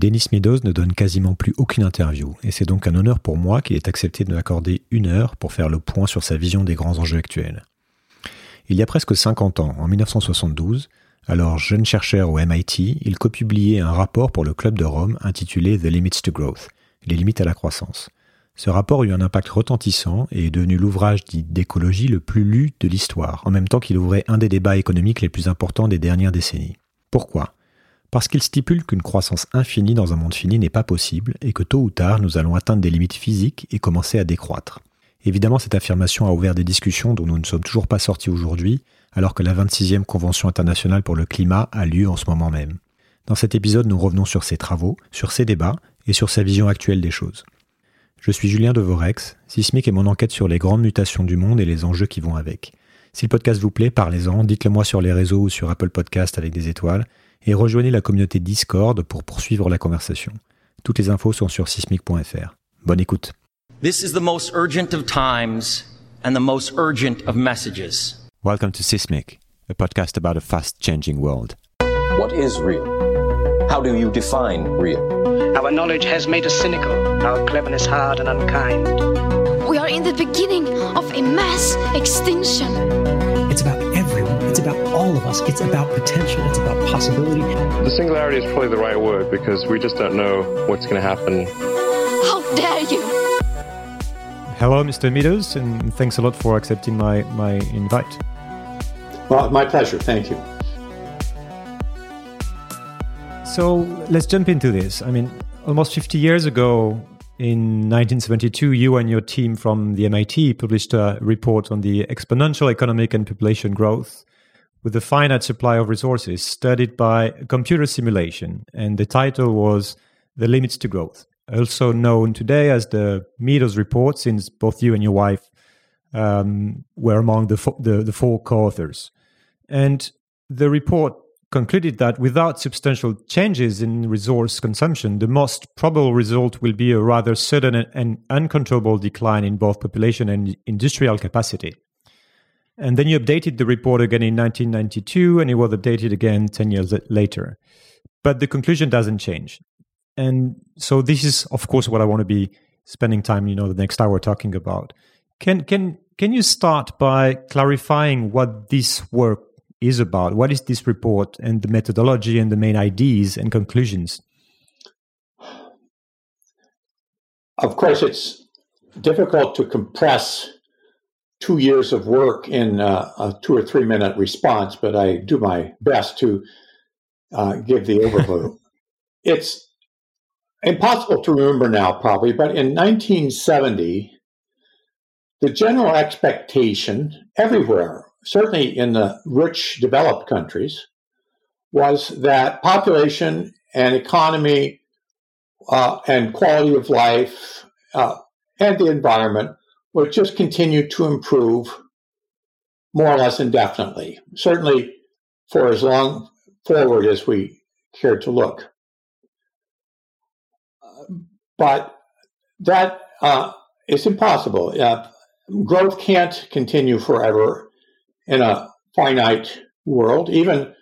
Denis Meadows ne donne quasiment plus aucune interview, et c'est donc un honneur pour moi qu'il ait accepté de m'accorder une heure pour faire le point sur sa vision des grands enjeux actuels. Il y a presque 50 ans, en 1972, alors jeune chercheur au MIT, il copubliait un rapport pour le Club de Rome intitulé The Limits to Growth, les limites à la croissance. Ce rapport eut un impact retentissant et est devenu l'ouvrage dit d'écologie le plus lu de l'histoire, en même temps qu'il ouvrait un des débats économiques les plus importants des dernières décennies. Pourquoi? Parce qu'il stipule qu'une croissance infinie dans un monde fini n'est pas possible et que tôt ou tard nous allons atteindre des limites physiques et commencer à décroître. Évidemment, cette affirmation a ouvert des discussions dont nous ne sommes toujours pas sortis aujourd'hui, alors que la 26e Convention internationale pour le climat a lieu en ce moment même. Dans cet épisode, nous revenons sur ses travaux, sur ses débats et sur sa vision actuelle des choses. Je suis Julien Devorex, Sismic est mon enquête sur les grandes mutations du monde et les enjeux qui vont avec. Si le podcast vous plaît, parlez-en, dites-le moi sur les réseaux ou sur Apple Podcast avec des étoiles, et rejoignez la communauté Discord pour poursuivre la conversation. Toutes les infos sont sur sismic.fr. Bonne écoute. This is the most urgent of times and the most urgent of messages. Welcome to Sismic, a podcast about a fast changing world. What is real? How do you define real? Our knowledge has made us cynical, our cleverness hard and unkind. We are in the beginning of a mass extinction. It's about everyone. It's about all of us. It's about potential. It's about possibility. The singularity is probably the right word because we just don't know what's going to happen. How dare you! Hello, Mr. Meadows, and thanks a lot for accepting my, my invite. Well, my pleasure. Thank you. So let's jump into this. I mean, almost 50 years ago, in 1972, you and your team from the MIT published a report on the exponential economic and population growth with a finite supply of resources studied by computer simulation. And the title was The Limits to Growth, also known today as the Meadows Report, since both you and your wife um, were among the, fo- the, the four co authors. And the report concluded that without substantial changes in resource consumption, the most probable result will be a rather sudden and uncontrollable decline in both population and industrial capacity. And then you updated the report again in 1992, and it was updated again 10 years later. But the conclusion doesn't change. And so this is, of course, what I want to be spending time, you know, the next hour talking about. Can can can you start by clarifying what this work is about. What is this report and the methodology and the main ideas and conclusions? Of course, it's difficult to compress two years of work in uh, a two or three minute response, but I do my best to uh, give the overview. it's impossible to remember now, probably, but in 1970, the general expectation everywhere certainly in the rich developed countries, was that population and economy uh, and quality of life uh, and the environment would just continue to improve more or less indefinitely, certainly for as long forward as we care to look. But that uh, is impossible. Uh, growth can't continue forever in a finite world, even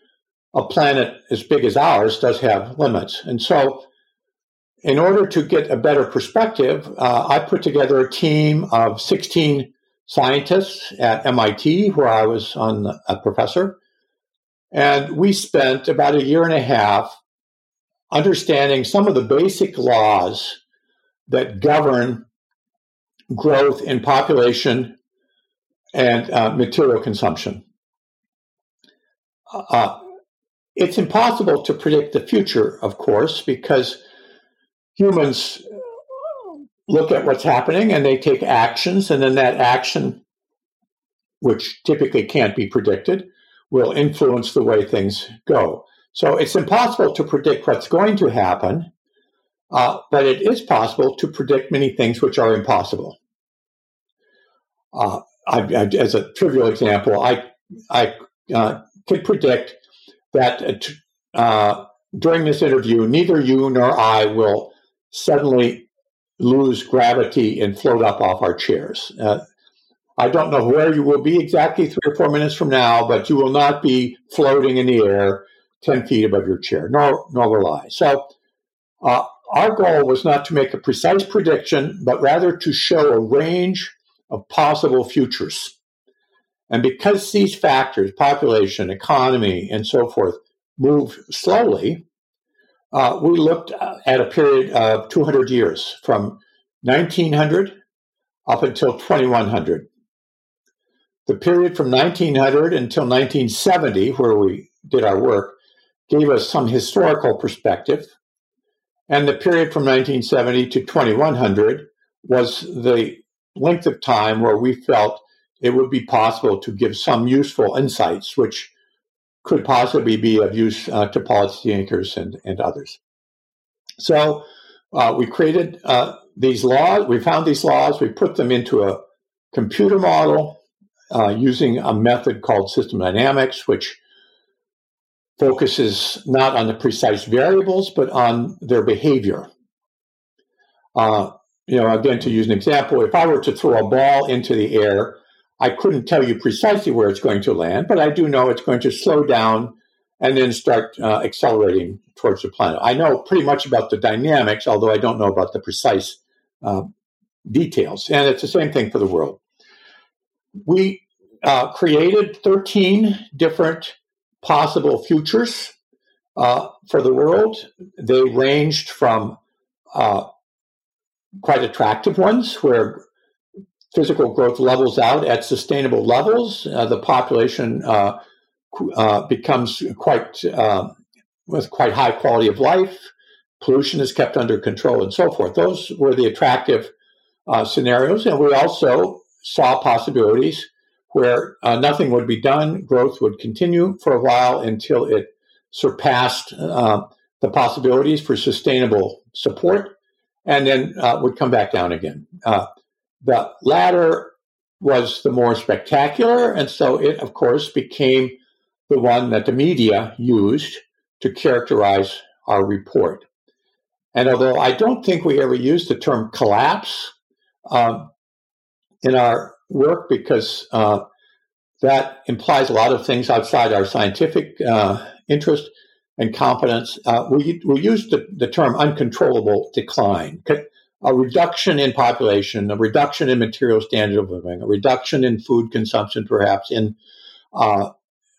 a planet as big as ours does have limits. And so, in order to get a better perspective, uh, I put together a team of 16 scientists at MIT, where I was on a professor. And we spent about a year and a half understanding some of the basic laws that govern growth in population and uh, material consumption. Uh, it's impossible to predict the future, of course, because humans look at what's happening and they take actions, and then that action, which typically can't be predicted, will influence the way things go. So it's impossible to predict what's going to happen, uh, but it is possible to predict many things which are impossible. Uh, I, I, as a trivial example, I I uh, could predict that uh, during this interview, neither you nor I will suddenly lose gravity and float up off our chairs. Uh, I don't know where you will be exactly three or four minutes from now, but you will not be floating in the air ten feet above your chair, nor nor will I. So Uh, our goal was not to make a precise prediction, but rather to show a range of possible futures. And because these factors, population, economy, and so forth, move slowly, uh, we looked at a period of 200 years from 1900 up until 2100. The period from 1900 until 1970, where we did our work, gave us some historical perspective. And the period from 1970 to 2100 was the length of time where we felt it would be possible to give some useful insights, which could possibly be of use uh, to policymakers and, and others. So uh, we created uh, these laws, we found these laws, we put them into a computer model uh, using a method called system dynamics, which focuses not on the precise variables, but on their behavior. Uh, you know, again, to use an example, if I were to throw a ball into the air, I couldn't tell you precisely where it's going to land, but I do know it's going to slow down and then start uh, accelerating towards the planet. I know pretty much about the dynamics, although I don't know about the precise uh, details. And it's the same thing for the world. We uh, created 13 different possible futures uh, for the world. They ranged from uh, quite attractive ones, where physical growth levels out at sustainable levels, uh, the population uh, uh, becomes quite uh, with quite high quality of life, pollution is kept under control, and so forth. Those were the attractive uh, scenarios, and we also saw possibilities where uh, nothing would be done, growth would continue for a while until it surpassed the possibilities for sustainable support, and then would come back down again. The latter was the more spectacular, and so it, of course, became the one that the media used to characterize our report. And although I don't think we ever used the term collapse um, in our work because uh, that implies a lot of things outside our scientific uh, interest and competence, uh, we, we used the, the term uncontrollable decline a reduction in population, a reduction in material standard of living, a reduction in food consumption, perhaps, in uh,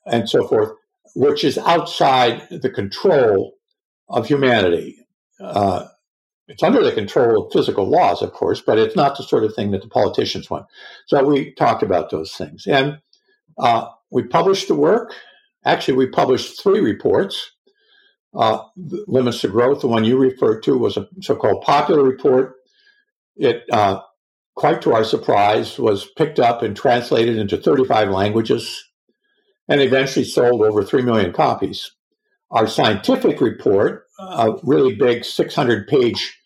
and so forth, which is outside the control of humanity. Uh, it's under the control of physical laws, of course, but it's not the sort of thing that the politicians want. So we talked about those things, and uh, we published the work. Actually, we published three reports uh, limits to growth. The one you referred to was a so-called popular report. It, uh, quite to our surprise, was picked up and translated into 35 languages, and eventually sold over three million copies. Our scientific report, a really big 600-page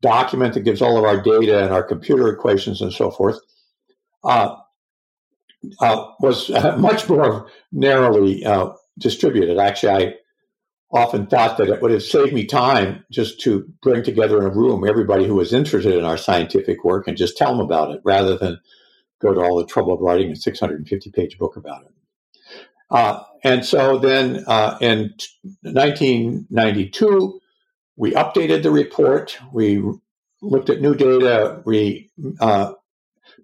document that gives all of our data and our computer equations and so forth, uh, uh, was much more narrowly uh, distributed. Actually, I often thought that it would have saved me time just to bring together in a room everybody who was interested in our scientific work and just tell them about it rather than go to all the trouble of writing a 650 page book about it. Uh, and so then uh, in 1992, we updated the report. We looked at new data. We uh,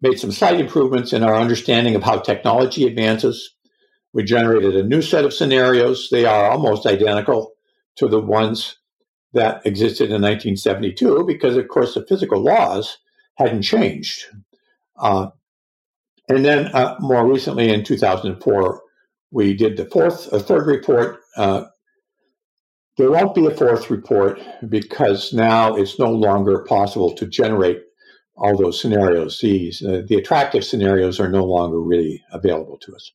made some slight improvements in our understanding of how technology advances. We generated a new set of scenarios. They are almost identical to the ones that existed in 1972 because, of course, the physical laws hadn't changed. Uh, and then uh, more recently in 2004, we did the fourth, a third report. Uh, there won't be a fourth report because now it's no longer possible to generate all those scenarios. These, uh, the attractive scenarios are no longer really available to us.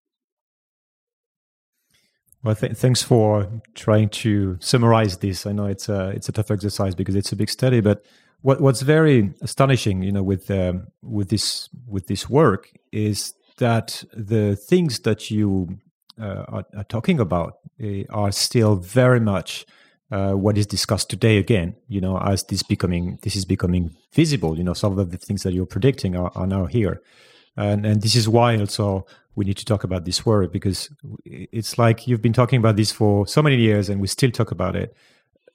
Well, th- thanks for trying to summarize this. I know it's a it's a tough exercise because it's a big study, but what what's very astonishing, you know, with um, with this with this work is that the things that you uh, are, are, talking about uh, are still very much uh, what is discussed today. Again, you know, as this becoming this is becoming visible. You know, some of the things that you're predicting are, are now here, and and this is why also we need to talk about this word because it's like you've been talking about this for so many years and we still talk about it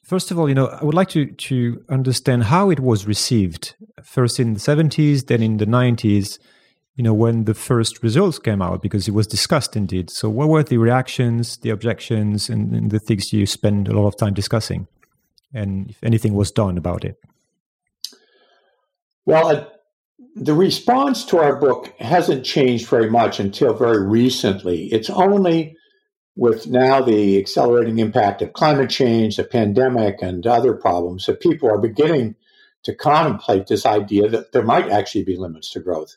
First of all, you know, I would like to to understand how it was received. First in the seventies, then in the nineties. You know, when the first results came out, because it was discussed indeed. So, what were the reactions, the objections, and, and the things you spend a lot of time discussing, and if anything was done about it? Well, uh, the response to our book hasn't changed very much until very recently. It's only with now the accelerating impact of climate change, the pandemic, and other problems, that people are beginning to contemplate this idea that there might actually be limits to growth.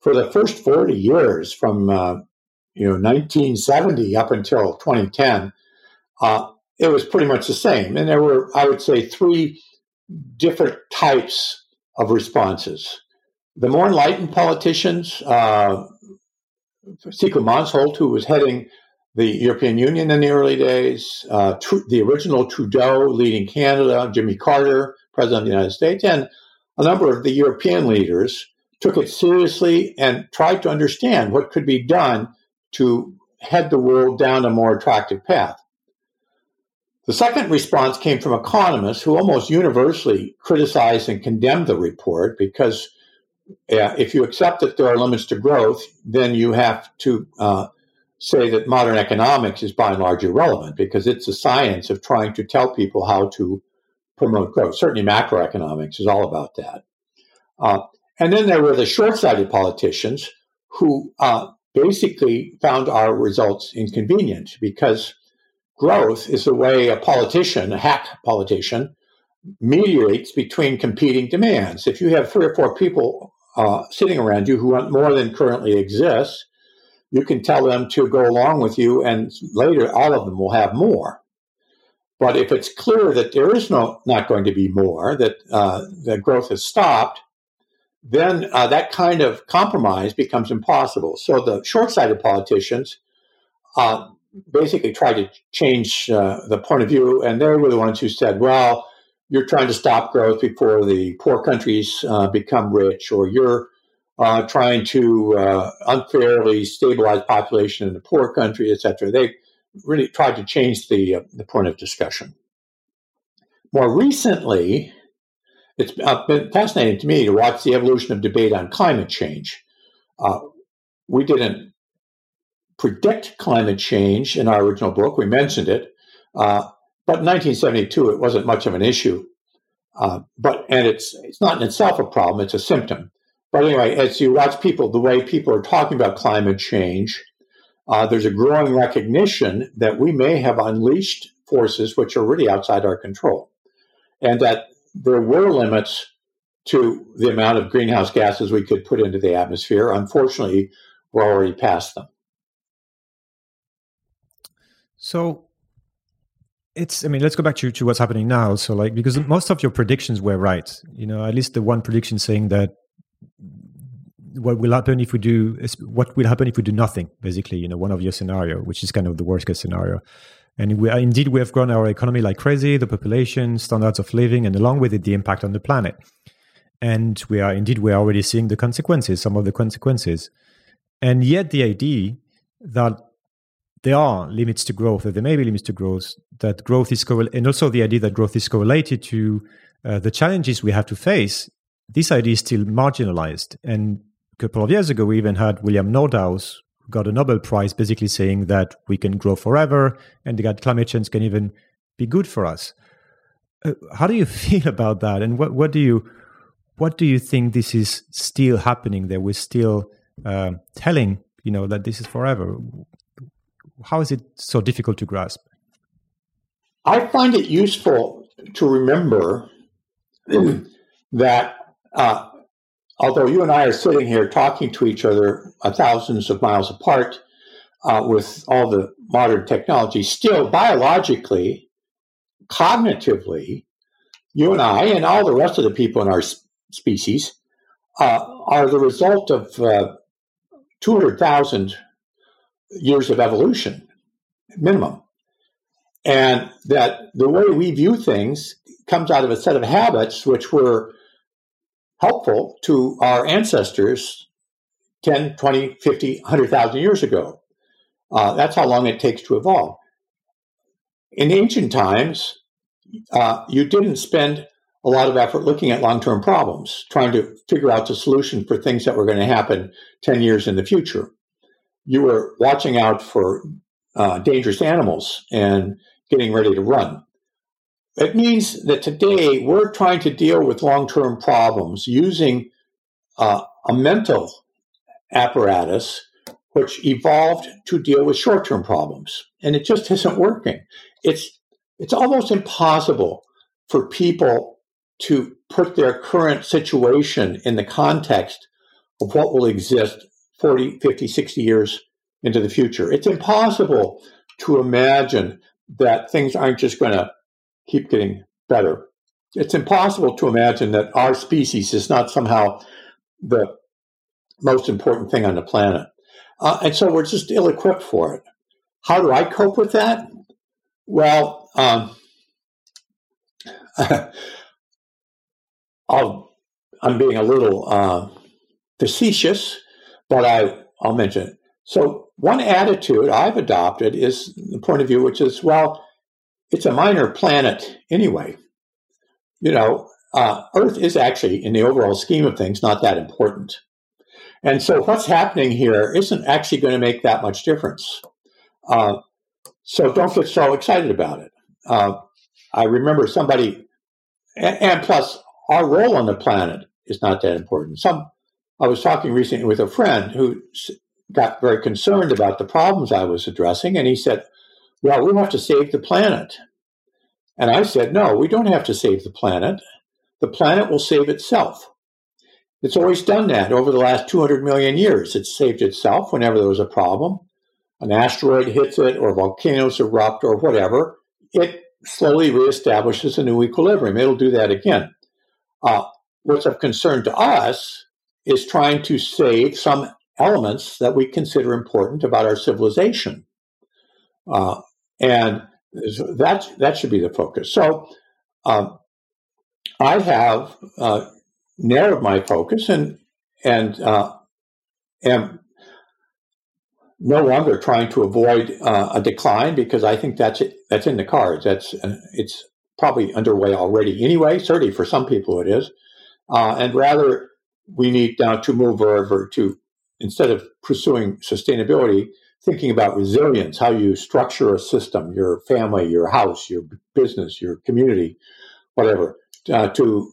For the first 40 years, from uh, you know 1970 up until 2010, uh, it was pretty much the same, and there were, I would say, three different types of responses. The more enlightened politicians, uh, Sigmund Mansholt, who was heading the European Union in the early days, uh, tr- the original Trudeau leading Canada, Jimmy Carter, President of the United States, and a number of the European leaders took it seriously and tried to understand what could be done to head the world down a more attractive path. The second response came from economists who almost universally criticized and condemned the report because uh, if you accept that there are limits to growth, then you have to uh, say that modern economics is by and large irrelevant because it's a science of trying to tell people how to promote growth. Certainly, macroeconomics is all about that. Uh, and then there were the short sighted politicians who uh, basically found our results inconvenient because growth is the way a politician, a hack politician, mediates between competing demands. If you have three or four people uh, sitting around you who want more than currently exists, you can tell them to go along with you, and later all of them will have more. But if it's clear that there is no not going to be more, that uh, the growth has stopped, then uh, that kind of compromise becomes impossible. So the short-sighted politicians uh, basically tried to change uh, the point of view, and they were the ones who said, "Well, you're trying to stop growth before the poor countries uh, become rich, or you're uh, trying to uh, unfairly stabilize population in the poor country, etc. They really tried to change the uh, the point of discussion. More recently, it's uh, been fascinating to me to watch the evolution of debate on climate change. Uh, we didn't predict climate change in our original book; we mentioned it, but in 1972 it wasn't much of an issue. but and it's it's not in itself a problem; it's a symptom. But anyway, as you watch people, the way people are talking about climate change, uh, there's a growing recognition that we may have unleashed forces which are really outside our control, and that there were limits to the amount of greenhouse gases we could put into the atmosphere. Unfortunately, we're already past them. So it's i mean let's go back to, to what's happening now. So like because most of your predictions were right you know at least the one prediction saying that what will happen if we do what will happen if we do nothing basically you know one of your scenario which is kind of the worst case scenario. And we are indeed we have grown our economy like crazy the population standards of living and along with it the impact on the planet. And we are indeed we're already seeing the consequences some of the consequences. And yet the idea that there are limits to growth that there may be limits to growth that growth is and also the idea that growth is correlated to uh, the challenges we have to face this idea is still marginalized. And a couple of years ago, we even had William Nordhaus who got a Nobel Prize basically saying that we can grow forever and that climate change can even be good for us. Uh, how do you feel about that? And what, what do you what do you think this is still happening that we're still uh, telling you know that this is forever how is it so difficult to grasp? I find it useful to remember that uh, although you and I are sitting here talking to each other thousands of miles apart uh, with all the modern technology, still biologically, cognitively, you and I and all the rest of the people in our species uh, are the result of uh, 200,000 years of evolution, minimum. And that the way we view things comes out of a set of habits which were helpful to our ancestors 10, 20, 50, 100,000 years ago. Uh, that's how long it takes to evolve. In ancient times, uh, you didn't spend a lot of effort looking at long term problems, trying to figure out the solution for things that were going to happen 10 years in the future. You were watching out for uh, dangerous animals and getting ready to run. It means that today we're trying to deal with long term problems using uh, a mental apparatus which evolved to deal with short term problems. And it just isn't working. It's, it's almost impossible for people to put their current situation in the context of what will exist 40, 50, 60 years into the future. It's impossible to imagine that things aren't just going to keep getting better. It's impossible to imagine that our species is not somehow the most important thing on the planet. Uh, and so we're just ill equipped for it. How do I cope with that? Well, um, I'll, I'm being a little uh, facetious, but I, I'll mention it. So, one attitude I've adopted is the point of view, which is, well, it's a minor planet anyway. You know, uh, Earth is actually, in the overall scheme of things, not that important. And so, what's happening here isn't actually going to make that much difference. Uh, so, don't get so excited about it. Uh, I remember somebody, and, and plus, our role on the planet is not that important. Some, I was talking recently with a friend who got very concerned about the problems I was addressing, and he said, "Well, we have to save the planet." And I said, "No, we don't have to save the planet. The planet will save itself." It's always done that over the last 200 million years. It's saved itself whenever there was a problem. An asteroid hits it, or volcanoes erupt, or whatever. It slowly reestablishes a new equilibrium. It'll do that again. Uh, what's of concern to us is trying to save some elements that we consider important about our civilization. Uh, and that, that should be the focus. So um, I have uh, narrowed my focus and, and uh, am no longer trying to avoid uh, a decline because I think that's it, that's in the cards. That's uh, it's probably underway already anyway. Certainly for some people it is, uh, and rather we need now to move over to instead of pursuing sustainability, thinking about resilience, how you structure a system, your family, your house, your business, your community, whatever, uh, to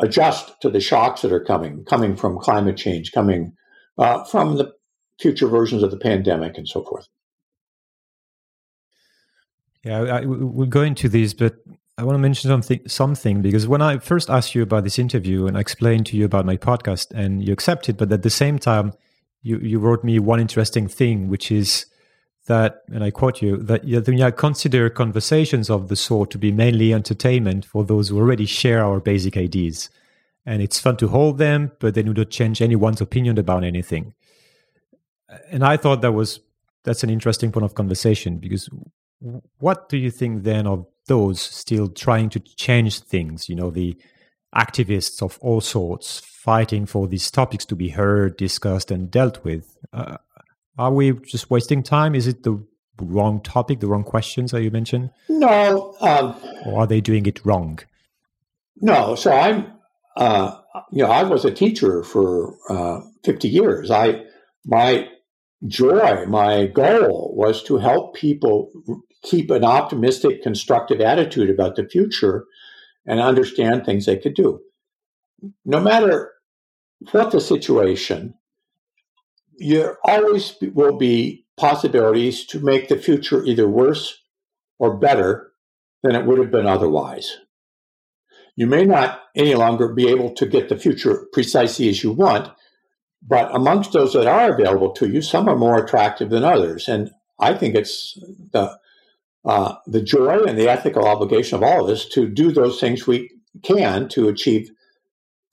adjust to the shocks that are coming, coming from climate change, coming uh, from the future versions of the pandemic, and so forth. Yeah, I, we'll go into these, but I want to mention something something because when I first asked you about this interview and I explained to you about my podcast and you accepted, but at the same time you, you wrote me one interesting thing, which is that, and I quote you, that you consider conversations of the sort to be mainly entertainment for those who already share our basic ideas. And it's fun to hold them, but they do not change anyone's opinion about anything. And I thought that was that's an interesting point of conversation because what do you think then of those still trying to change things, you know, the activists of all sorts fighting for these topics to be heard, discussed, and dealt with. Uh, are we just wasting time? Is it the wrong topic, the wrong questions that you mentioned? No. Um, or are they doing it wrong? No. So I'm, uh, you know, I was a teacher for uh, 50 years. I, my joy, my goal was to help people keep an optimistic, constructive attitude about the future and understand things they could do. No matter what the situation, there always will be possibilities to make the future either worse or better than it would have been otherwise. You may not any longer be able to get the future precisely as you want, but amongst those that are available to you, some are more attractive than others. And I think it's the uh, the joy and the ethical obligation of all of us to do those things we can to achieve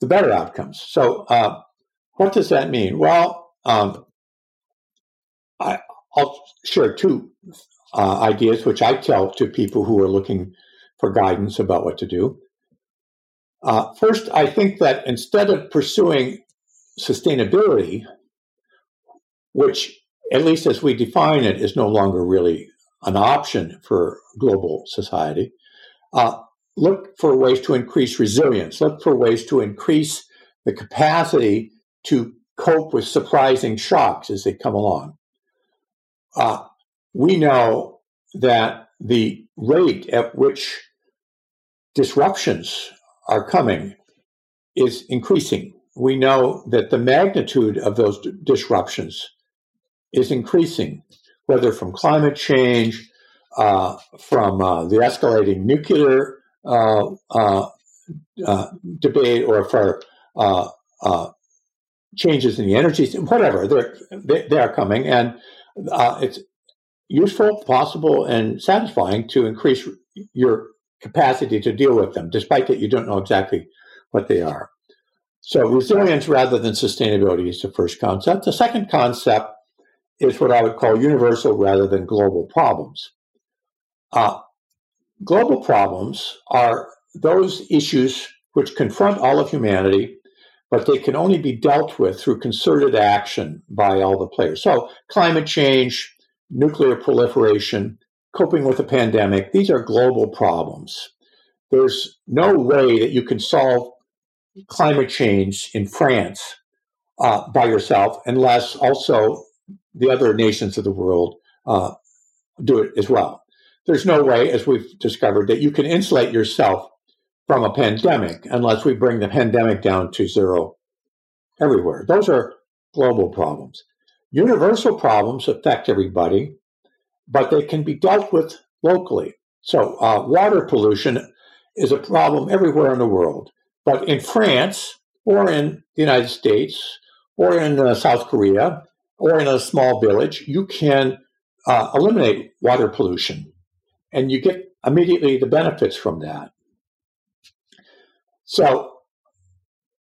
the better outcomes. So, uh, what does that mean? Well, um, I, will share two uh, ideas which I tell to people who are looking for guidance about what to do. Uh, first, I think that instead of pursuing sustainability, which, at least as we define it, is no longer really an option for global society. Uh, look for ways to increase resilience, look for ways to increase the capacity to cope with surprising shocks as they come along. Uh, we know that the rate at which disruptions are coming is increasing. We know that the magnitude of those d- disruptions is increasing, whether from climate change, uh, from uh, the escalating nuclear uh, uh, uh debate, or for changes in the energy, whatever. They're, they, they are coming, and it's useful, possible, and satisfying to increase your capacity to deal with them, despite that you don't know exactly what they are. So, resilience rather than sustainability is the first concept. The second concept is what I would call universal rather than global problems. Uh, global problems are those issues which confront all of humanity, but they can only be dealt with through concerted action by all the players. So, climate change, nuclear proliferation, coping with a pandemic, these are global problems. There's no way that you can solve climate change in France uh, by yourself unless also the other nations of the world uh, do it as well. There's no way, as we've discovered, that you can insulate yourself from a pandemic unless we bring the pandemic down to zero everywhere. Those are global problems. Universal problems affect everybody, but they can be dealt with locally. So, uh, water pollution is a problem everywhere in the world. But in France, or in the United States, or in uh, South Korea, or in a small village, you can uh, eliminate water pollution and you get immediately the benefits from that. So,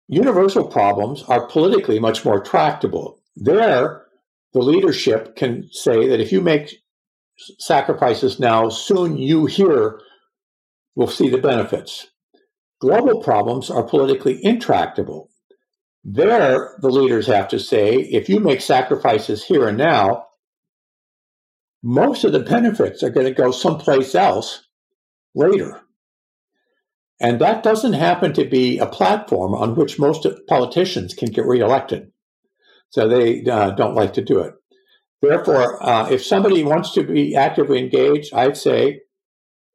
universal problems are politically much more tractable. There, the leadership can say that if you make sacrifices now, soon you here will see the benefits. Global problems are politically intractable. There, the leaders have to say if you make sacrifices here and now, most of the benefits are going to go someplace else later. And that doesn't happen to be a platform on which most politicians can get reelected. So they uh, don't like to do it. Therefore, uh, if somebody wants to be actively engaged, I'd say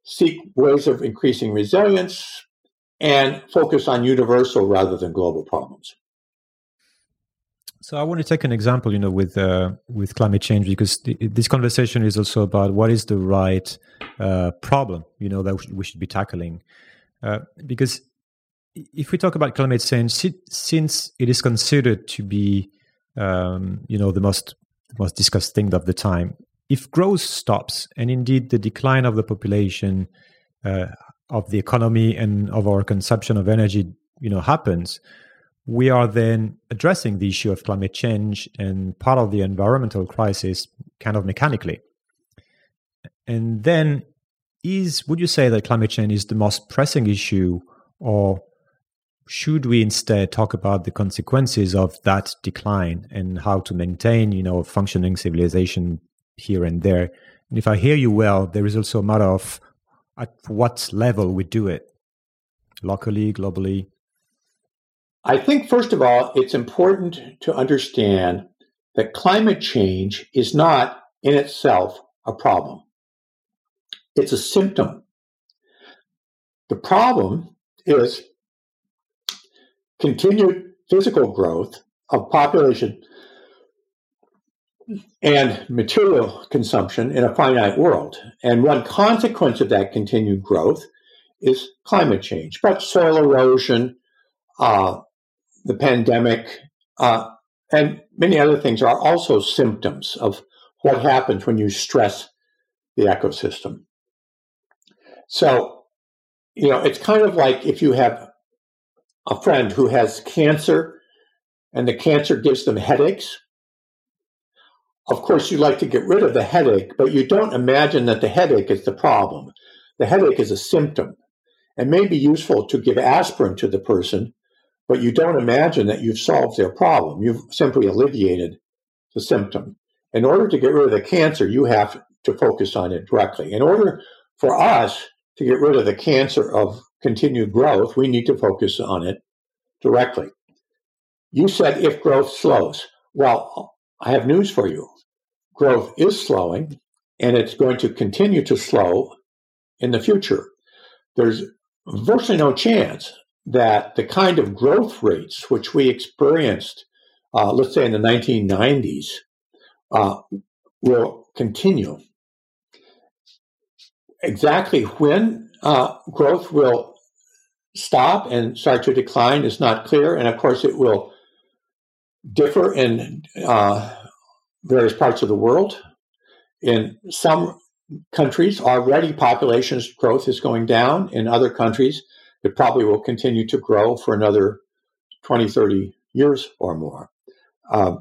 seek ways of increasing resilience and focus on universal rather than global problems. So I want to take an example, you know, with uh, with climate change because th- this conversation is also about what is the right uh, problem, you know, that we should be tackling. Uh, because if we talk about climate change, since it is considered to be, um, you know, the most most discussed thing of the time, if growth stops and indeed the decline of the population, uh, of the economy, and of our consumption of energy, you know, happens we are then addressing the issue of climate change and part of the environmental crisis kind of mechanically. And then is would you say that climate change is the most pressing issue or should we instead talk about the consequences of that decline and how to maintain, you know, functioning civilization here and there? And if I hear you well, there is also a matter of at what level we do it, locally, globally. I think, first of all, it's important to understand that climate change is not in itself a problem, it's a symptom. The problem is continued physical growth of population and material consumption in a finite world. And one consequence of that continued growth is climate change, but soil erosion, uh, the pandemic, uh, and many other things are also symptoms of what happens when you stress the ecosystem. So, you know, it's kind of like if you have a friend who has cancer and the cancer gives them headaches. Of course, you like to get rid of the headache, but you don't imagine that the headache is the problem. The headache is a symptom. and may be useful to give aspirin to the person but you don't imagine that you've solved their problem. You've simply alleviated the symptom. In order to get rid of the cancer, you have to focus on it directly. In order for us to get rid of the cancer of continued growth, we need to focus on it directly. You said if growth slows. Well, I have news for you. Growth is slowing, and it's going to continue to slow in the future. There's virtually no chance that the kind of growth rates which we experienced, uh, let's say in the 1990s, uh, will continue. Exactly when uh, growth will stop and start to decline is not clear, and of course, it will differ in uh, various parts of the world. In some countries, already population growth is going down. In other countries, it probably will continue to grow for another 20, 30 years or more. Uh,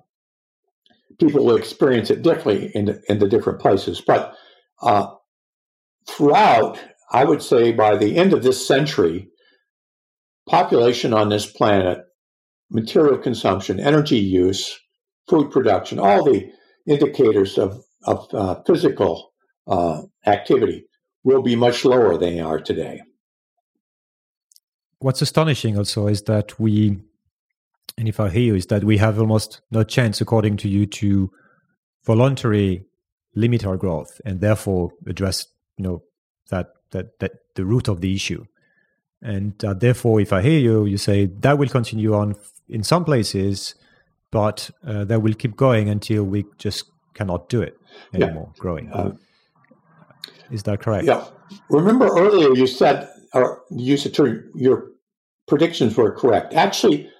people will experience it differently in the, in the different places. But uh, throughout, I would say by the end of this century, population on this planet, material consumption, energy use, food production, all the indicators of, of uh, physical uh, activity will be much lower than they are today. What's astonishing also is that we and if I hear you, is that we have almost no chance, according to you, to voluntarily limit our growth and therefore address, you know, that that that the root of the issue. And uh, therefore, if I hear you, you say that will continue on in some places, but uh, that will keep going until we just cannot do it anymore, yeah. growing. Uh, is that correct? Yeah. Remember earlier you said, or use the term, your predictions were correct. Actually,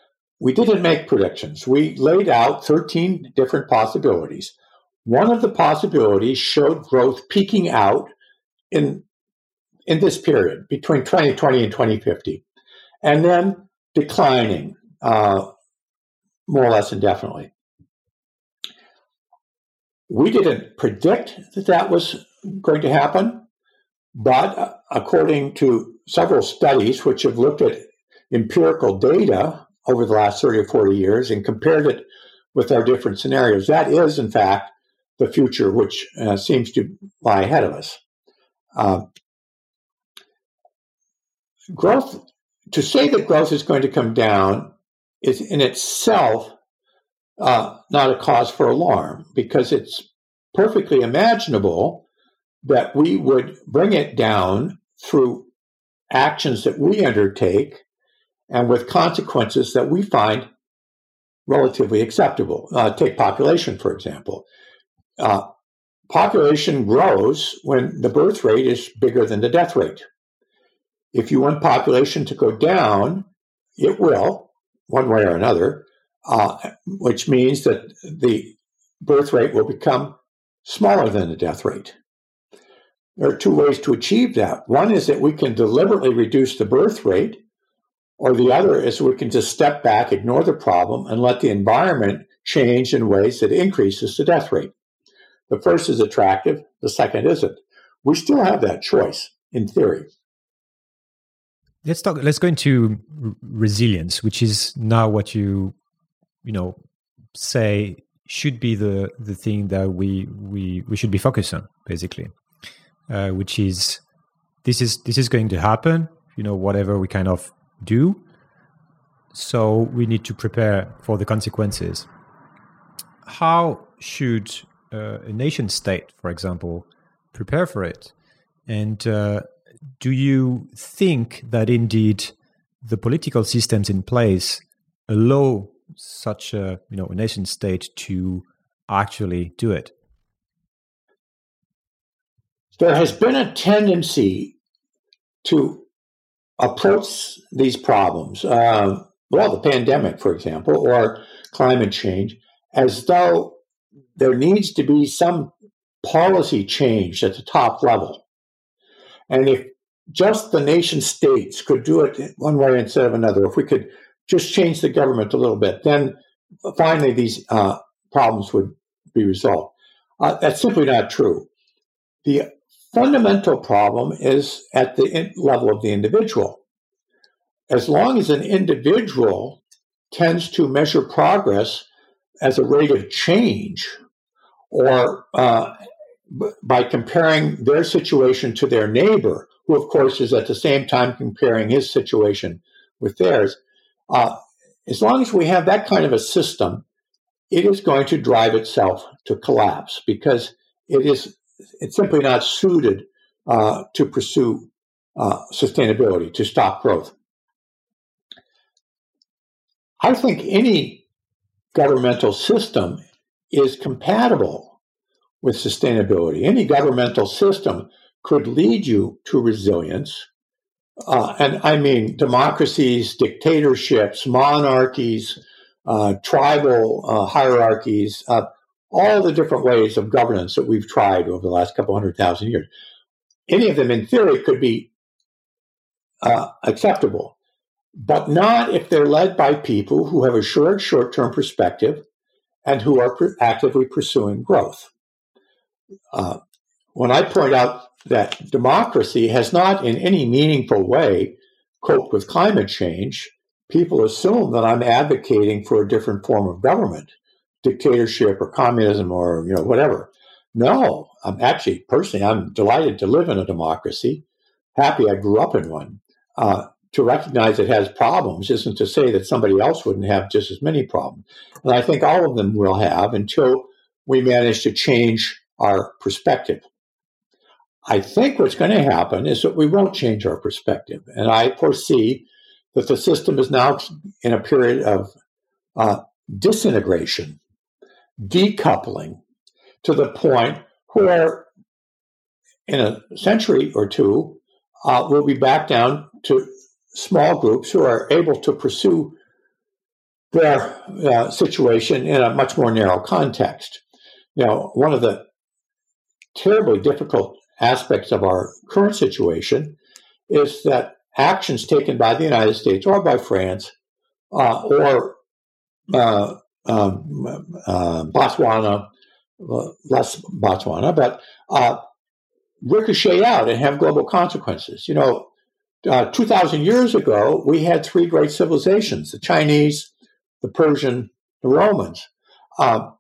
we didn't make predictions. We laid out 13 different possibilities. One of the possibilities showed growth peaking out in, in this period between 2020 and 2050, and then declining uh, more or less indefinitely. We didn't predict that that was going to happen, but uh, according to several studies which have looked at empirical data over the last 30 or 40 years and compared it with our different scenarios. That is, in fact, the future which uh, seems to lie ahead of us. Uh, growth, to say that growth is going to come down is in itself uh, not a cause for alarm because it's perfectly imaginable that we would bring it down through actions that we undertake and with consequences that we find relatively acceptable. Uh, take population, for example. Uh, population grows when the birth rate is bigger than the death rate. If you want population to go down, it will, one way or another, uh, which means that the birth rate will become smaller than the death rate. There are two ways to achieve that. One is that we can deliberately reduce the birth rate or the other is we can just step back, ignore the problem, and let the environment change in ways that increases the death rate. The first is attractive, the second isn't. We still have that choice in theory. Let's talk. Let's go into resilience, which is now what you, you know, say should be the the thing that we we we should be focused on, basically, uh, which is this is this is going to happen. You know, whatever we kind of do. So we need to prepare for the consequences. How should uh, a nation state, for example, prepare for it? And uh, do you think that indeed the political systems in place allow such a you know a nation state to actually do it? There has been a tendency to approach these problems, uh, well, the pandemic, for example, or climate change, as though there needs to be some policy change at the top level. And if just the nation states could do it one way instead of another, if we could just change the government a little bit, then finally these uh, problems would be resolved. Uh, that's simply not true. The fundamental problem is at the level of the individual. As long as an individual tends to measure progress as a rate of change or uh, by comparing their situation to their neighbor who, of course, is at the same time comparing his situation with theirs. Uh, as long as we have that kind of a system, it is going to drive itself to collapse because it is it's simply not suited uh, to pursue uh, sustainability, to stop growth. I think any governmental system is compatible with sustainability. Any governmental system could lead you to resilience. Uh, and I mean democracies, dictatorships, monarchies, uh, tribal uh, hierarchies, uh, all the different ways of governance that we've tried over the last couple hundred thousand years. Any of them, in theory, could be uh, acceptable, but not if they're led by people who have a short, short term perspective and who are pr- actively pursuing growth. Uh, when I point out that democracy has not in any meaningful way coped with climate change, people assume that I'm advocating for a different form of government, dictatorship or communism or you know whatever. No, I'm actually personally I'm delighted to live in a democracy. Happy I grew up in one. Uh, to recognize it has problems isn't to say that somebody else wouldn't have just as many problems. And I think all of them will have until we manage to change our perspective. I think what's going to happen is that we won't change our perspective. And I foresee that the system is now in a period of uh, disintegration, decoupling to the point where in a century or two, uh, we'll be back down to small groups who are able to pursue their uh, situation in a much more narrow context. Know, one of the terribly difficult aspects of our current situation is that actions taken by the United States or by France uh, or uh, Botswana, less Botswana, but uh, ricochet out and have global consequences. You know, uh, 2,000 years ago, we had three great civilizations the Chinese, the Persian, the Romans. Uh,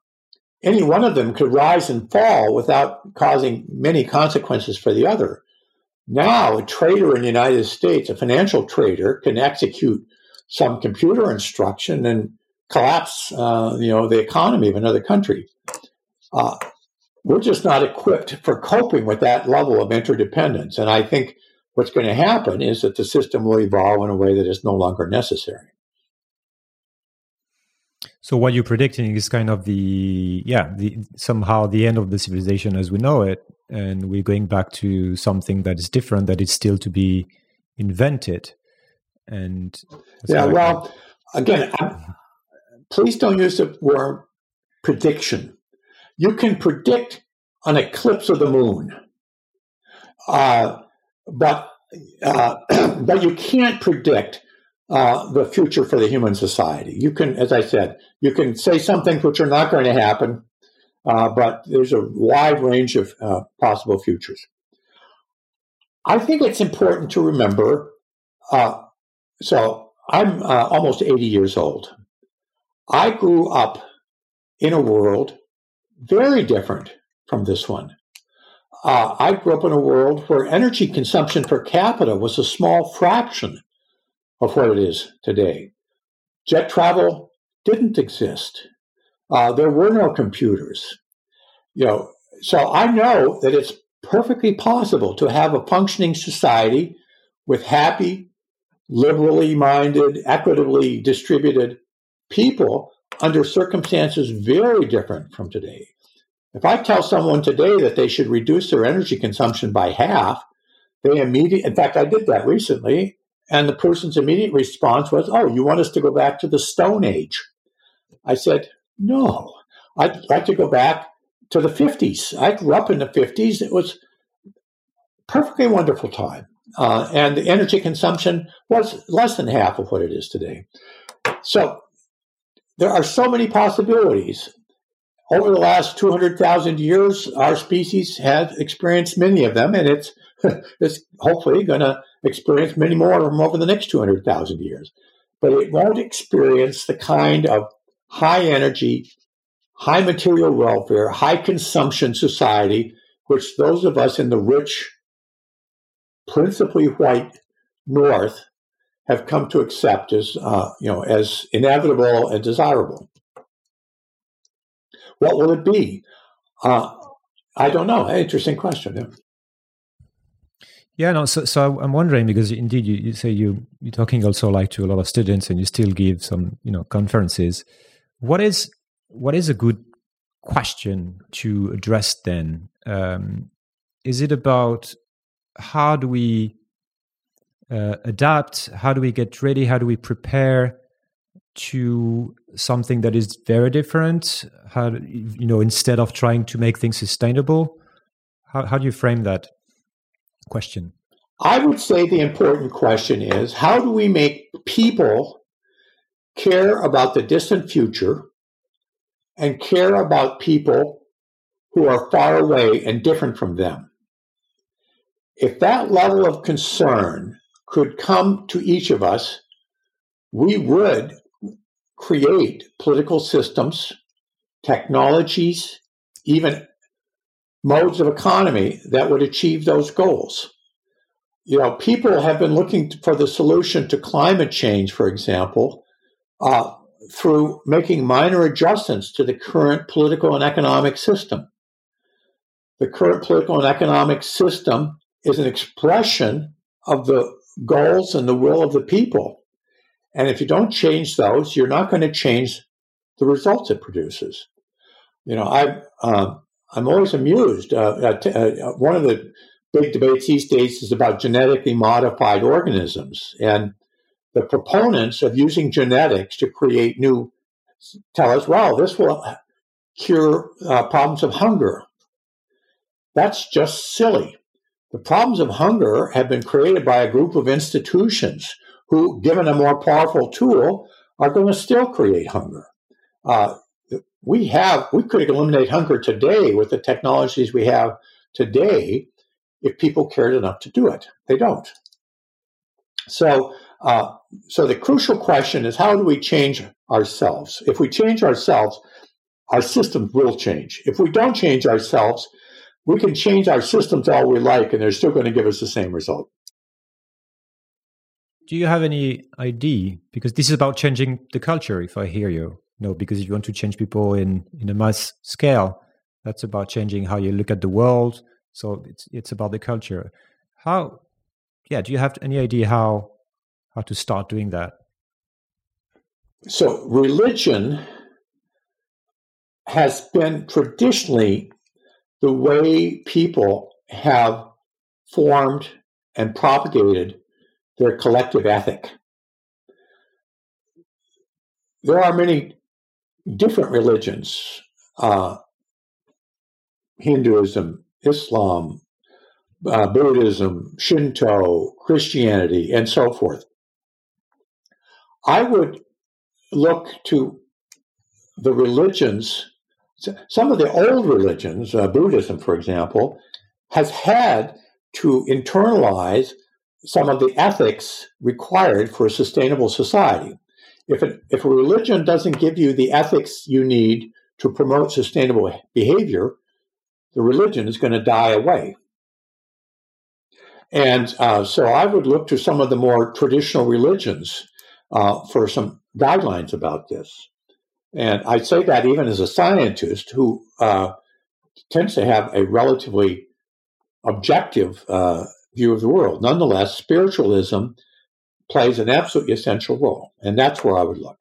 any one of them could rise and fall without causing many consequences for the other. Now, a trader in the United States, a financial trader, can execute some computer instruction and collapse, uh, you know, the economy of another country. Uh, we're just not equipped for coping with that level of interdependence. And I think what's going to happen is that the system will evolve in a way that is no longer necessary. So what you're predicting is kind of the yeah the somehow the end of the civilization as we know it, and we're going back to something that is different that is still to be invented. And yeah, well, again, I, please don't use the word prediction. You can predict an eclipse of the moon, uh, but uh, but you can't predict uh, the future for the human society. You can, as I said, you can say some things which are not going to happen, uh, but there's a wide range of uh, possible futures. I think it's important to remember. Uh, so I'm almost 80 years old. I grew up in a world very different from this one. Uh, I grew up in a world where energy consumption per capita was a small fraction of what it is today. Jet travel didn't exist. Uh, there were no computers. You know, so I know that it's perfectly possible to have a functioning society with happy, liberally minded, equitably distributed people under circumstances very different from today. If I tell someone today that they should reduce their energy consumption by half, they immediately, in fact, I did that recently, and the person's immediate response was, Oh, you want us to go back to the Stone Age? I said, No, I'd like to go back to the 50s. I grew up in the 50s. It was perfectly wonderful time. Uh, and the energy consumption was less than half of what it is today. So there are so many possibilities. Over the last 200,000 years, our species has experienced many of them, and it's, it's hopefully going to experience many more of them over the next 200,000 years. But it won't experience the kind of high energy, high material welfare, high consumption society which those of us in the rich principally white North have come to accept as uh, you know as inevitable and desirable. What will it be? Uh, I don't know. Interesting question. Yeah. Yeah, no. So, so I'm wondering because indeed you, you say you you're talking also like to a lot of students and you still give some you know conferences. What is what is a good question to address then? Um, is it about how do we uh, adapt? How do we get ready? How do we prepare to something that is very different? How you know instead of trying to make things sustainable, how how do you frame that question? I would say the important question is how do we make people care about the distant future and care about people who are far away and different from them? If that level of concern could come to each of us, we would create political systems, technologies, even modes of economy that would achieve those goals. You know, people have been looking for the solution to climate change, for example, uh, through making minor adjustments to the current political and economic system. The current political and economic system is an expression of the goals and the will of the people. And if you don't change those, you're not going to change the results it produces. You know, I, uh, I'm always amused. Uh, uh, one of the big debates these days is about genetically modified organisms. And the proponents of using genetics to create new tell us, well, this will cure uh, problems of hunger. That's just silly. The problems of hunger have been created by a group of institutions who, given a more powerful tool, are going to still create hunger. Uh, we have we could eliminate hunger today with the technologies we have today if people cared enough to do it. They don't. So, uh, so the crucial question is how do we change ourselves? If we change ourselves, our systems will change. If we don't change ourselves, we can change our systems all we like, and they're still going to give us the same result. Do you have any idea? Because this is about changing the culture, if I hear you. No, because if you want to change people in, in a mass scale, that's about changing how you look at the world. So it's it's about the culture. How yeah, do you have any idea how how to start doing that? So religion has been traditionally the way people have formed and propagated their collective ethic. There are many different religions uh, Hinduism, Islam, uh, Buddhism, Shinto, Christianity, and so forth. I would look to the religions some of the old religions, uh, Buddhism, for example, has had to internalize some of the ethics required for a sustainable society. If, it, if a religion doesn't give you the ethics you need to promote sustainable behavior, the religion is going to die away. And uh, so I would look to some of the more traditional religions uh, for some guidelines about this. And I say that even as a scientist who uh, tends to have a relatively objective uh, view of the world. Nonetheless, spiritualism plays an absolutely essential role, and that's where I would look.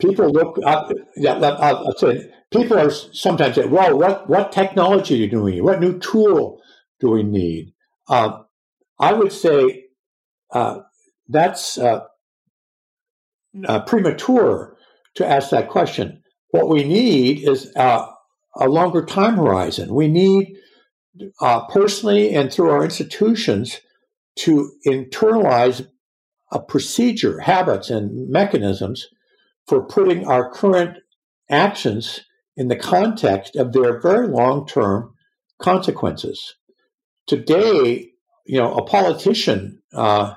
People look up, yeah, I'll say, people are sometimes say, well, what, what technology do we need? What new tool do we need? Uh, I would say uh, that's uh, uh, premature to ask that question. What we need is uh, a longer time horizon. We need, uh, personally and through our institutions, to internalize a procedure, habits, and mechanisms for putting our current actions in the context of their very long term consequences. Today, you know, a politician uh,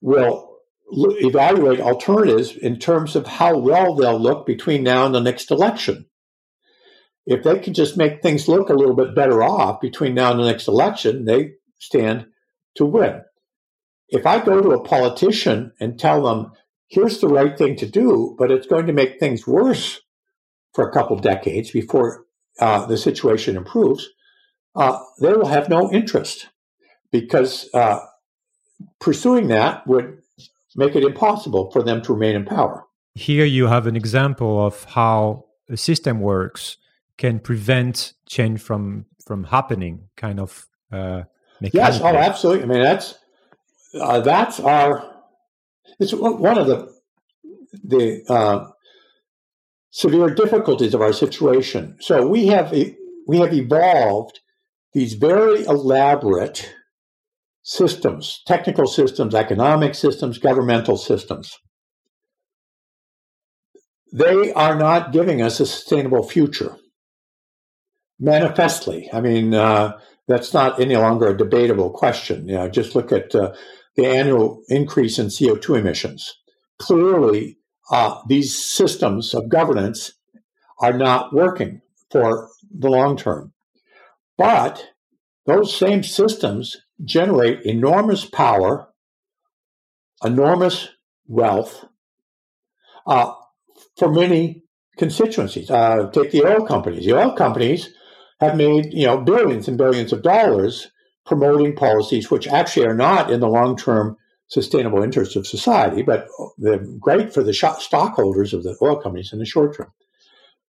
will evaluate alternatives in terms of how well they'll look between now and the next election. if they can just make things look a little bit better off between now and the next election, they stand to win. If I go to a politician and tell them, here's the right thing to do, but it's going to make things worse for a couple decades before uh, the situation improves, uh, they will have no interest because uh, pursuing that would make it impossible for them to remain in power. Here you have an example of how a system works can prevent change from from happening, kind of. Uh, yes, oh, absolutely. I mean, that's uh, that's our. It's one of the the uh, severe difficulties of our situation. So we have we have evolved these very elaborate systems, technical systems, economic systems, governmental systems. They are not giving us a sustainable future. Manifestly, I mean, uh, that's not any longer a debatable question. You know, just look at uh, the annual increase in CO2 emissions. Clearly, uh, these systems of governance are not working for the long term. But those same systems generate enormous power, enormous wealth uh, for many constituencies. Uh, take the oil companies. The oil companies have made you know billions and billions of dollars promoting policies which actually are not in the long term sustainable interests of society, but they're great for the stockholders of the oil companies in the short term.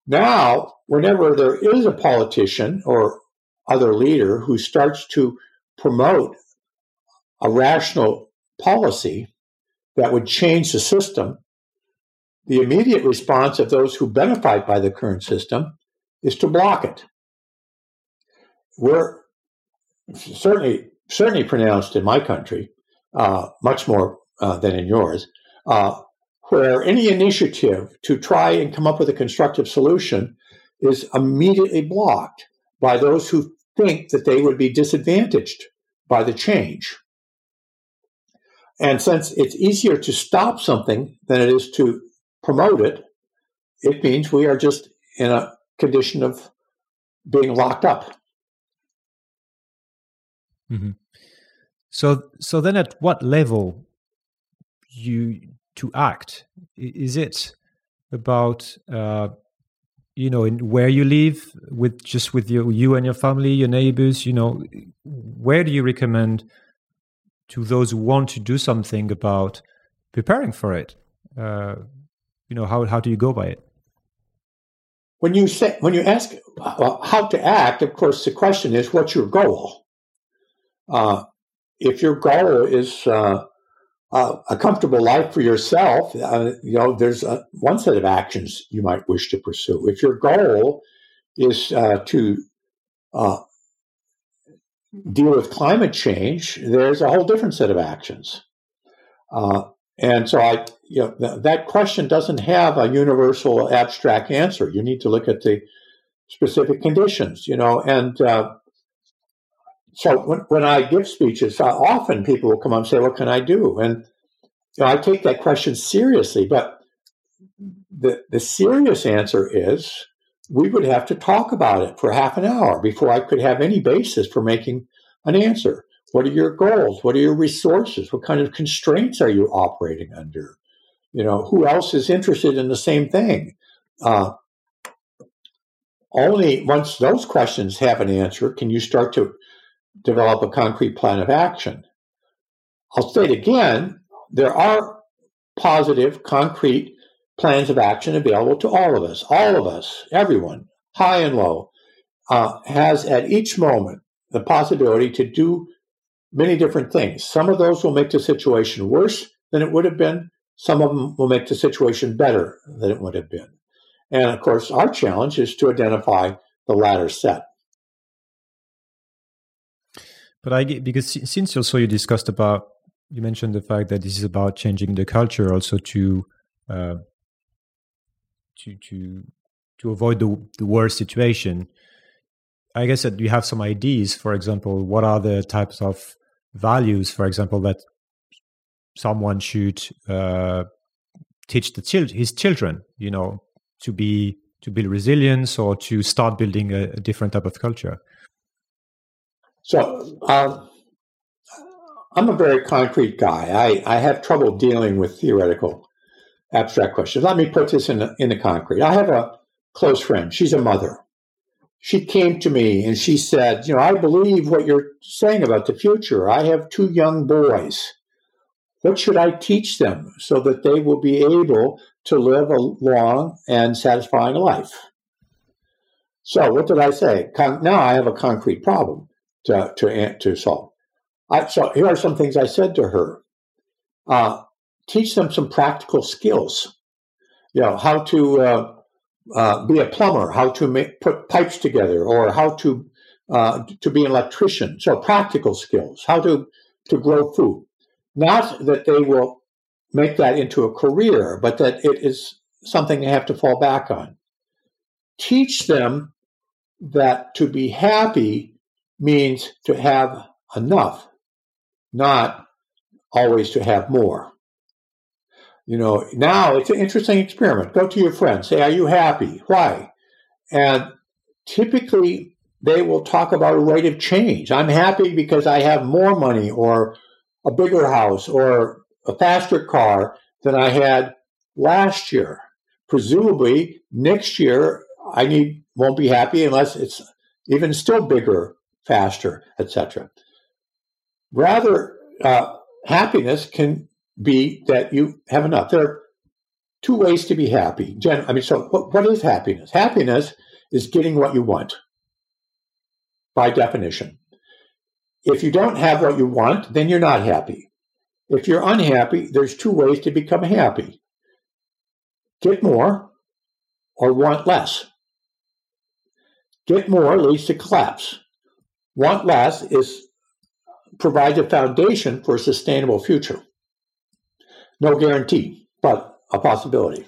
Now, whenever there is a politician or other leader who starts to promote a rational policy that would change the system, the immediate response of those who benefit by the current system is to block it. We're certainly certainly pronounced in my country, uh, much more uh, than in yours, uh, where any initiative to try and come up with a constructive solution is immediately blocked by those who think that they would be disadvantaged by the change. And since it's easier to stop something than it is to promote it, it means we are just in a condition of being locked up. Mm-hmm. So, so then, at what level you to act? Is it about uh, you know in where you live with just with your you and your family your neighbors you know where do you recommend to those who want to do something about preparing for it? Uh, you know how, how do you go by it? When you say when you ask how to act of course the question is what's your goal? Uh, if your goal is uh, uh, a comfortable life for yourself, uh, you know, there's a, one set of actions you might wish to pursue. If your goal is uh, to uh, deal with climate change, there's a whole different set of actions. Uh, and so, I, you know, th- that question doesn't have a universal abstract answer. You need to look at the specific conditions, you know, and uh, so when, when I give speeches, uh, often people will come up and say, "What can I do?" And you know, I take that question seriously. But the the serious answer is we would have to talk about it for half an hour before I could have any basis for making an answer. What are your goals? What are your resources? What kind of constraints are you operating under? You know, who else is interested in the same thing? Uh, only once those questions have an answer can you start to develop a concrete plan of action. I'll state again there are positive, concrete plans of action available to all of us. All of us, everyone, high and low, uh, has at each moment the possibility to do many different things. Some of those will make the situation worse than it would have been. Some of them will make the situation better than it would have been. And of course, our challenge is to identify the latter set. But I get, because since also you discussed about you mentioned the fact that this is about changing the culture also to uh, to to to avoid the the worst situation. I guess that you have some ideas. For example, what are the types of values, for example, that someone should uh, teach the chil- his children? You know, to be to build resilience or to start building a, a different type of culture? So um, I'm a very concrete guy. I, I have trouble dealing with theoretical abstract questions. Let me put this in the, in the concrete. I have a close friend. She's a mother. She came to me and she said, You know, I believe what you're saying about the future. I have two young boys. What should I teach them so that they will be able to live a long and satisfying life? So, what did I say? Con- now I have a concrete problem to, to, to solve. I, so, here are some things I said to her. Uh, teach them some practical skills. You know, how to uh, uh, be a plumber, how to make, put pipes together, or how to uh, to be an electrician. So practical skills, how to to grow food. Not that they will make that into a career, but that it is something they have to fall back on. Teach them that to be happy means to have enough, not always to have more. You know, now it's an interesting experiment. Go to your friends, say, Are you happy? Why? And typically they will talk about a rate of change. I'm happy because I have more money or a bigger house or a faster car than I had last year. Presumably, next year I need won't be happy unless it's even still bigger, faster, etc. Rather, uh, happiness can be that you have enough. There are two ways to be happy. Gen- I mean, so what, what is happiness? Happiness is getting what you want by definition. If you don't have what you want, then you're not happy. If you're unhappy, there's two ways to become happy get more or want less. Get more leads to collapse. Want less is provides a foundation for a sustainable future. No guarantee, but a possibility.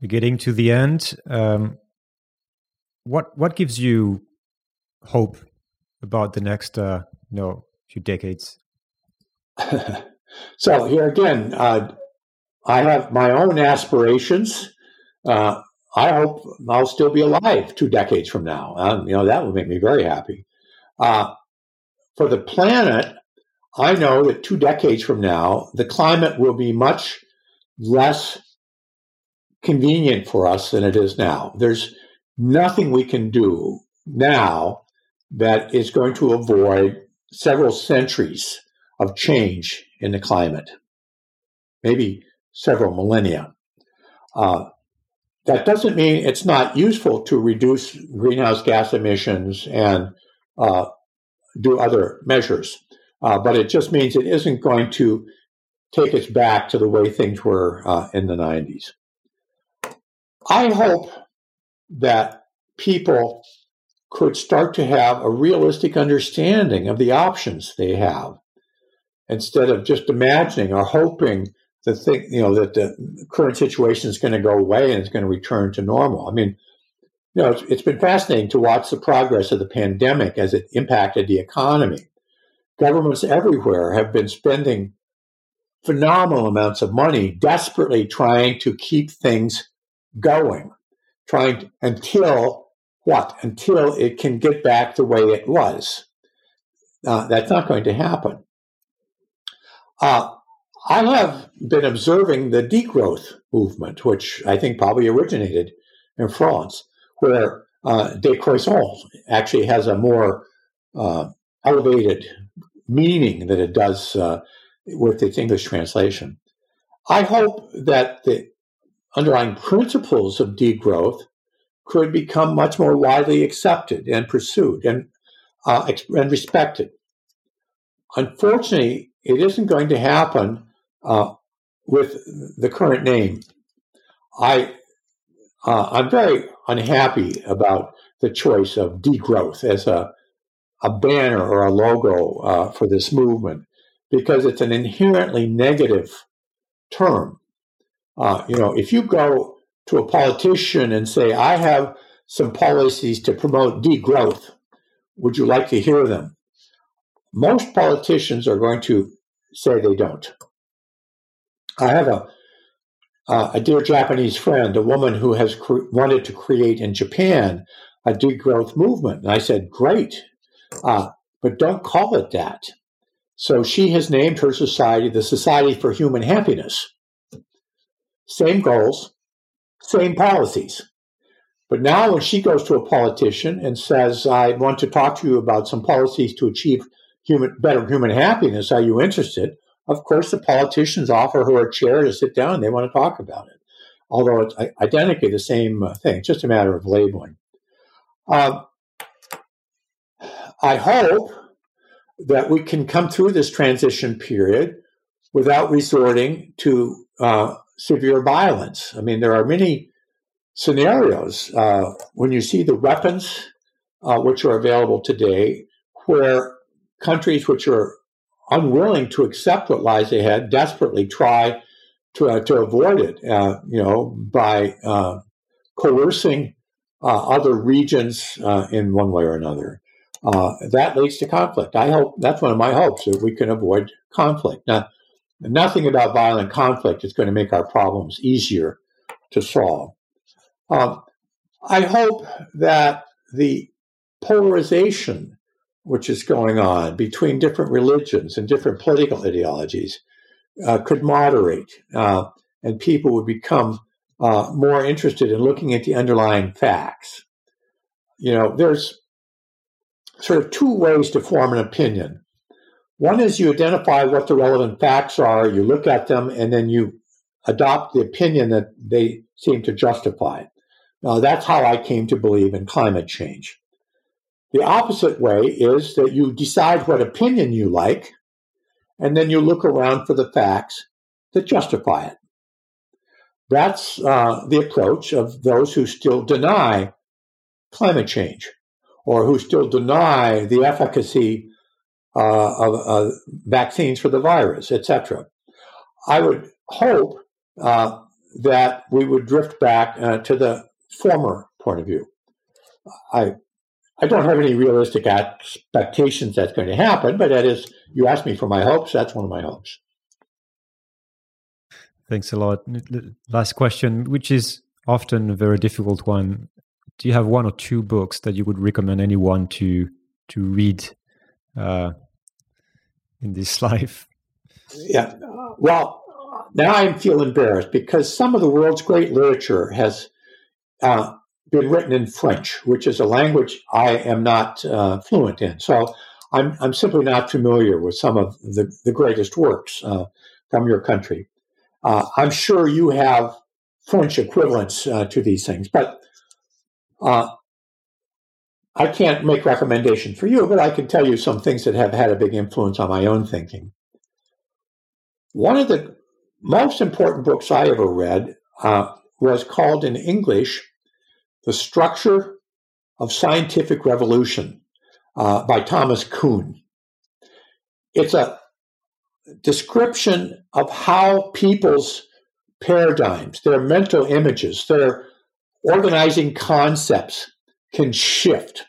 We're getting to the end. Um, what what gives you hope about the next uh, no few decades? so here again, uh, I have my own aspirations. Uh, I hope I'll still be alive two decades from now. Um, you know that would make me very happy. Uh, for the planet, I know that two decades from now, the climate will be much less convenient for us than it is now. There's nothing we can do now that is going to avoid several centuries of change in the climate, maybe several millennia. Uh, that doesn't mean it's not useful to reduce greenhouse gas emissions and uh, do other measures. Uh, but it just means it isn't going to take us back to the way things were uh, in the 90s. I hope that people could start to have a realistic understanding of the options they have instead of just imagining or hoping the thing, you know, that the current situation is going to go away and it's going to return to normal. I mean, you know, it's, it's been fascinating to watch the progress of the pandemic as it impacted the economy governments everywhere have been spending phenomenal amounts of money desperately trying to keep things going, trying to, until what? Until it can get back the way it was. Uh, that's not going to happen. Uh, I have been observing the degrowth movement, which I think probably originated in France, where uh, décroissance actually has a more uh, elevated meaning than it does uh, with its English translation. I hope that the underlying principles of degrowth could become much more widely accepted and pursued and, uh, and respected. Unfortunately, it isn't going to happen uh, with the current name. I uh, I'm very unhappy about the choice of degrowth as a a banner or a logo uh, for this movement because it's an inherently negative term. Uh, you know, if you go to a politician and say, I have some policies to promote degrowth, would you like to hear them? Most politicians are going to say they don't. I have a uh, a dear Japanese friend, a woman who has cre- wanted to create in Japan a degrowth movement. And I said, great, uh, but don't call it that. So she has named her society the Society for Human Happiness. Same goals, same policies. But now when she goes to a politician and says, I want to talk to you about some policies to achieve human, better human happiness, are you interested? Of course, the politicians offer her a chair to sit down they want to talk about it. Although it's identically the same uh, thing, just a matter of labeling. Uh, I hope that we can come through this transition period without resorting to uh, severe violence. I mean, there are many scenarios uh, when you see the weapons uh, which are available today, where countries which are unwilling to accept what lies ahead desperately try to, uh, to avoid it, uh, you know, by uh, coercing uh, other regions in one way or another. that leads to conflict. I hope that's one of my hopes that we can avoid conflict. Now, nothing about violent conflict is going to make our problems easier to solve. Um, I hope that the polarization which is going on between different religions and different political ideologies uh, could moderate uh, and people would become uh, more interested in looking at the underlying facts. You know, there's sort of two ways to form an opinion. One is you identify what the relevant facts are, you look at them, and then you adopt the opinion that they seem to justify. Now, that's how I came to believe in climate change. The opposite way is that you decide what opinion you like, and then you look around for the facts that justify it. That's uh, the approach of those who still deny climate change or who still deny the efficacy uh, of uh, vaccines for the virus, etc. I would hope uh, that we would drift back uh, to the former point of view. I I don't have any realistic expectations that's going to happen, but that is, you asked me for my hopes. That's one of my hopes. Thanks a lot. Last question, which is often a very difficult one. Do you have one or two books that you would recommend anyone to to read uh, in this life? Yeah. Well, now I feel embarrassed because some of the world's great literature has uh, been written in French, which is a language I am not uh, fluent in. So I'm, I'm simply not familiar with some of the, the greatest works uh, from your country. Uh, I'm sure you have French equivalents uh, to these things, but uh, I can't make recommendations for you, but I can tell you some things that have had a big influence on my own thinking. One of the most important books I ever read uh, was called in English The Structure of Scientific Revolution uh, by Thomas Kuhn. It's a description of how people's paradigms, their mental images, their organizing concepts can shift.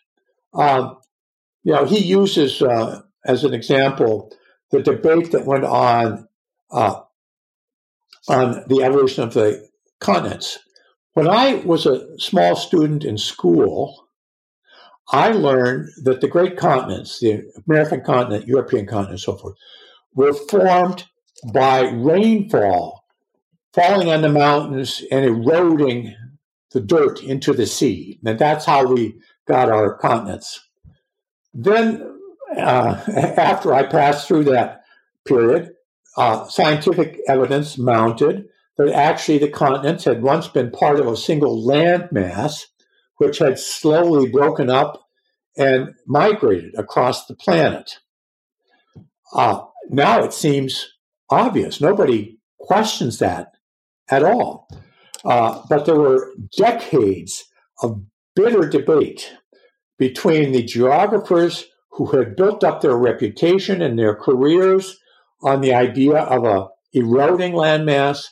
Um, you know, he uses uh, as an example the debate that went on uh, on the evolution of the continents. When I was a small student in school, I learned that the great continents, the American continent, European continent, and so forth, were formed by rainfall falling on the mountains and eroding the dirt into the sea. And that's how we got our continents. Then, uh, after I passed through that period, uh, scientific evidence mounted actually the continents had once been part of a single landmass, which had slowly broken up and migrated across the planet. Uh, now it seems obvious. Nobody questions that at all. Uh, but there were decades of bitter debate between the geographers who had built up their reputation and their careers on the idea of a eroding landmass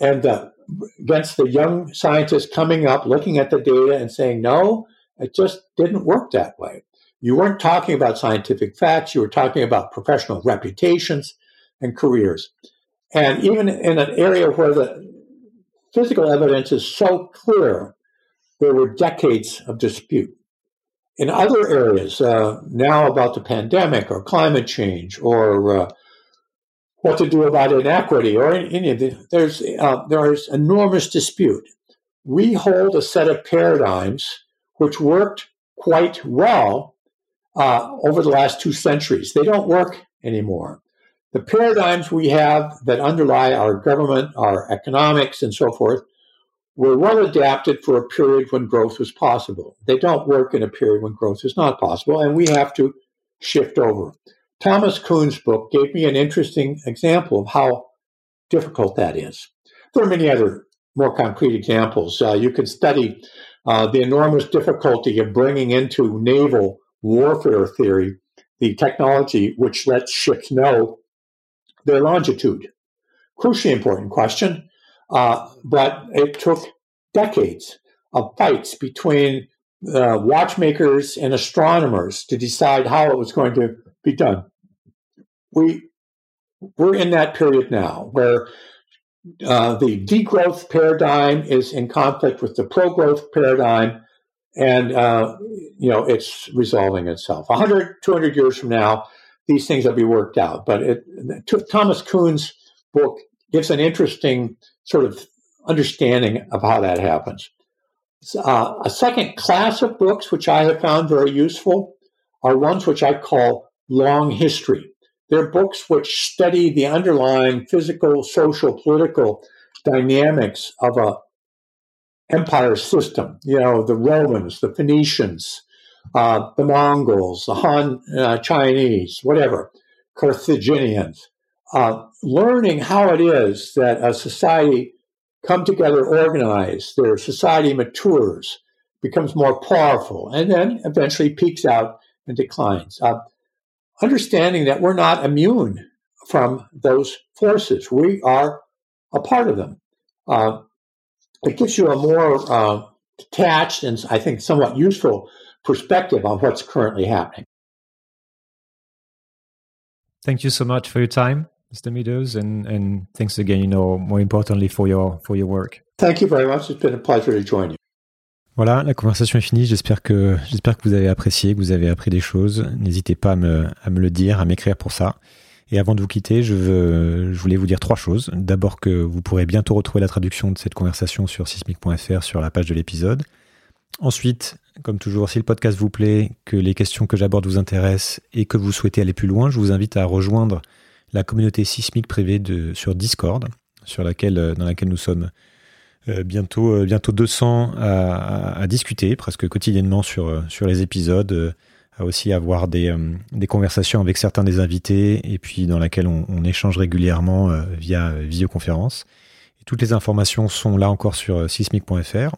and the, against the young scientists coming up, looking at the data and saying, no, it just didn't work that way. You weren't talking about scientific facts, you were talking about professional reputations and careers. And even in an area where the physical evidence is so clear, there were decades of dispute. In other areas, uh, now about the pandemic or climate change or uh, what to do about inequity or any of the, there's uh, there is enormous dispute. We hold a set of paradigms which worked quite well uh, over the last two centuries. They don't work anymore. The paradigms we have that underlie our government, our economics, and so forth were well adapted for a period when growth was possible. They don't work in a period when growth is not possible, and we have to shift over. Thomas Kuhn's book gave me an interesting example of how difficult that is. There are many other more concrete examples. Uh, you can study uh, the enormous difficulty of bringing into naval warfare theory the technology which lets ships know their longitude. Crucially important question, uh, but it took decades of fights between uh, watchmakers and astronomers to decide how it was going to be done. We we're in that period now where uh, the degrowth paradigm is in conflict with the pro-growth paradigm, and uh, you know it's resolving itself. 100, 200 years from now, these things will be worked out. But it, Thomas Kuhn's book gives an interesting sort of understanding of how that happens. Uh, a second class of books, which I have found very useful, are ones which I call long history. They're books which study the underlying physical, social, political dynamics of a empire system. You know, the Romans, the Phoenicians, uh, the Mongols, the Han uh, Chinese, whatever, Carthaginians. Uh, learning how it is that a society come together, organize, their society matures, becomes more powerful, and then eventually peaks out and declines. Uh, understanding that we're not immune from those forces. We are a part of them. Uh, it gives you a more uh, detached and I think somewhat useful perspective on what's currently happening. Thank you so much for your time, Mr. Meadows, and, and thanks again, you know, more importantly for your, for your work. Thank you very much. It's been a pleasure to join you. Voilà, la conversation est finie. J'espère que, j'espère que vous avez apprécié, que vous avez appris des choses. N'hésitez pas à me, le dire, à m'écrire pour ça. Et avant de vous quitter, je, veux, je voulais vous dire trois choses. D'abord que vous pourrez bientôt retrouver la traduction de cette conversation sur sismic.fr sur la page de l'épisode. Ensuite, comme toujours, si le podcast vous plaît, que les questions que j'aborde vous intéressent et que vous souhaitez aller plus loin, je vous invite à rejoindre la communauté sismique privée sur Discord, sur laquelle, dans laquelle nous sommes bientôt, euh, bientôt 200 à, discuter presque quotidiennement sur, euh, sur les épisodes, à aussi avoir des, des conversations avec certains des invités et puis dans laquelle on, on échange régulièrement via visioconférence. Et toutes les informations sont là encore sur sismic.fr,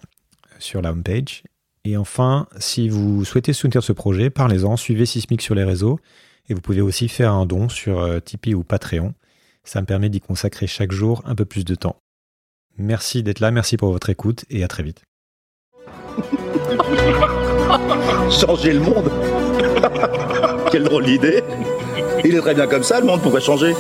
sur la homepage. Et enfin, si vous souhaitez soutenir ce projet, parlez-en, suivez Sismic sur les réseaux et vous pouvez aussi faire un don sur Tipeee ou Patreon. Ça me permet d'y consacrer chaque jour un peu plus de temps. Merci d'être là, merci pour votre écoute et à très vite. changer le monde Quelle drôle d'idée Il est très bien comme ça, le monde pourrait changer.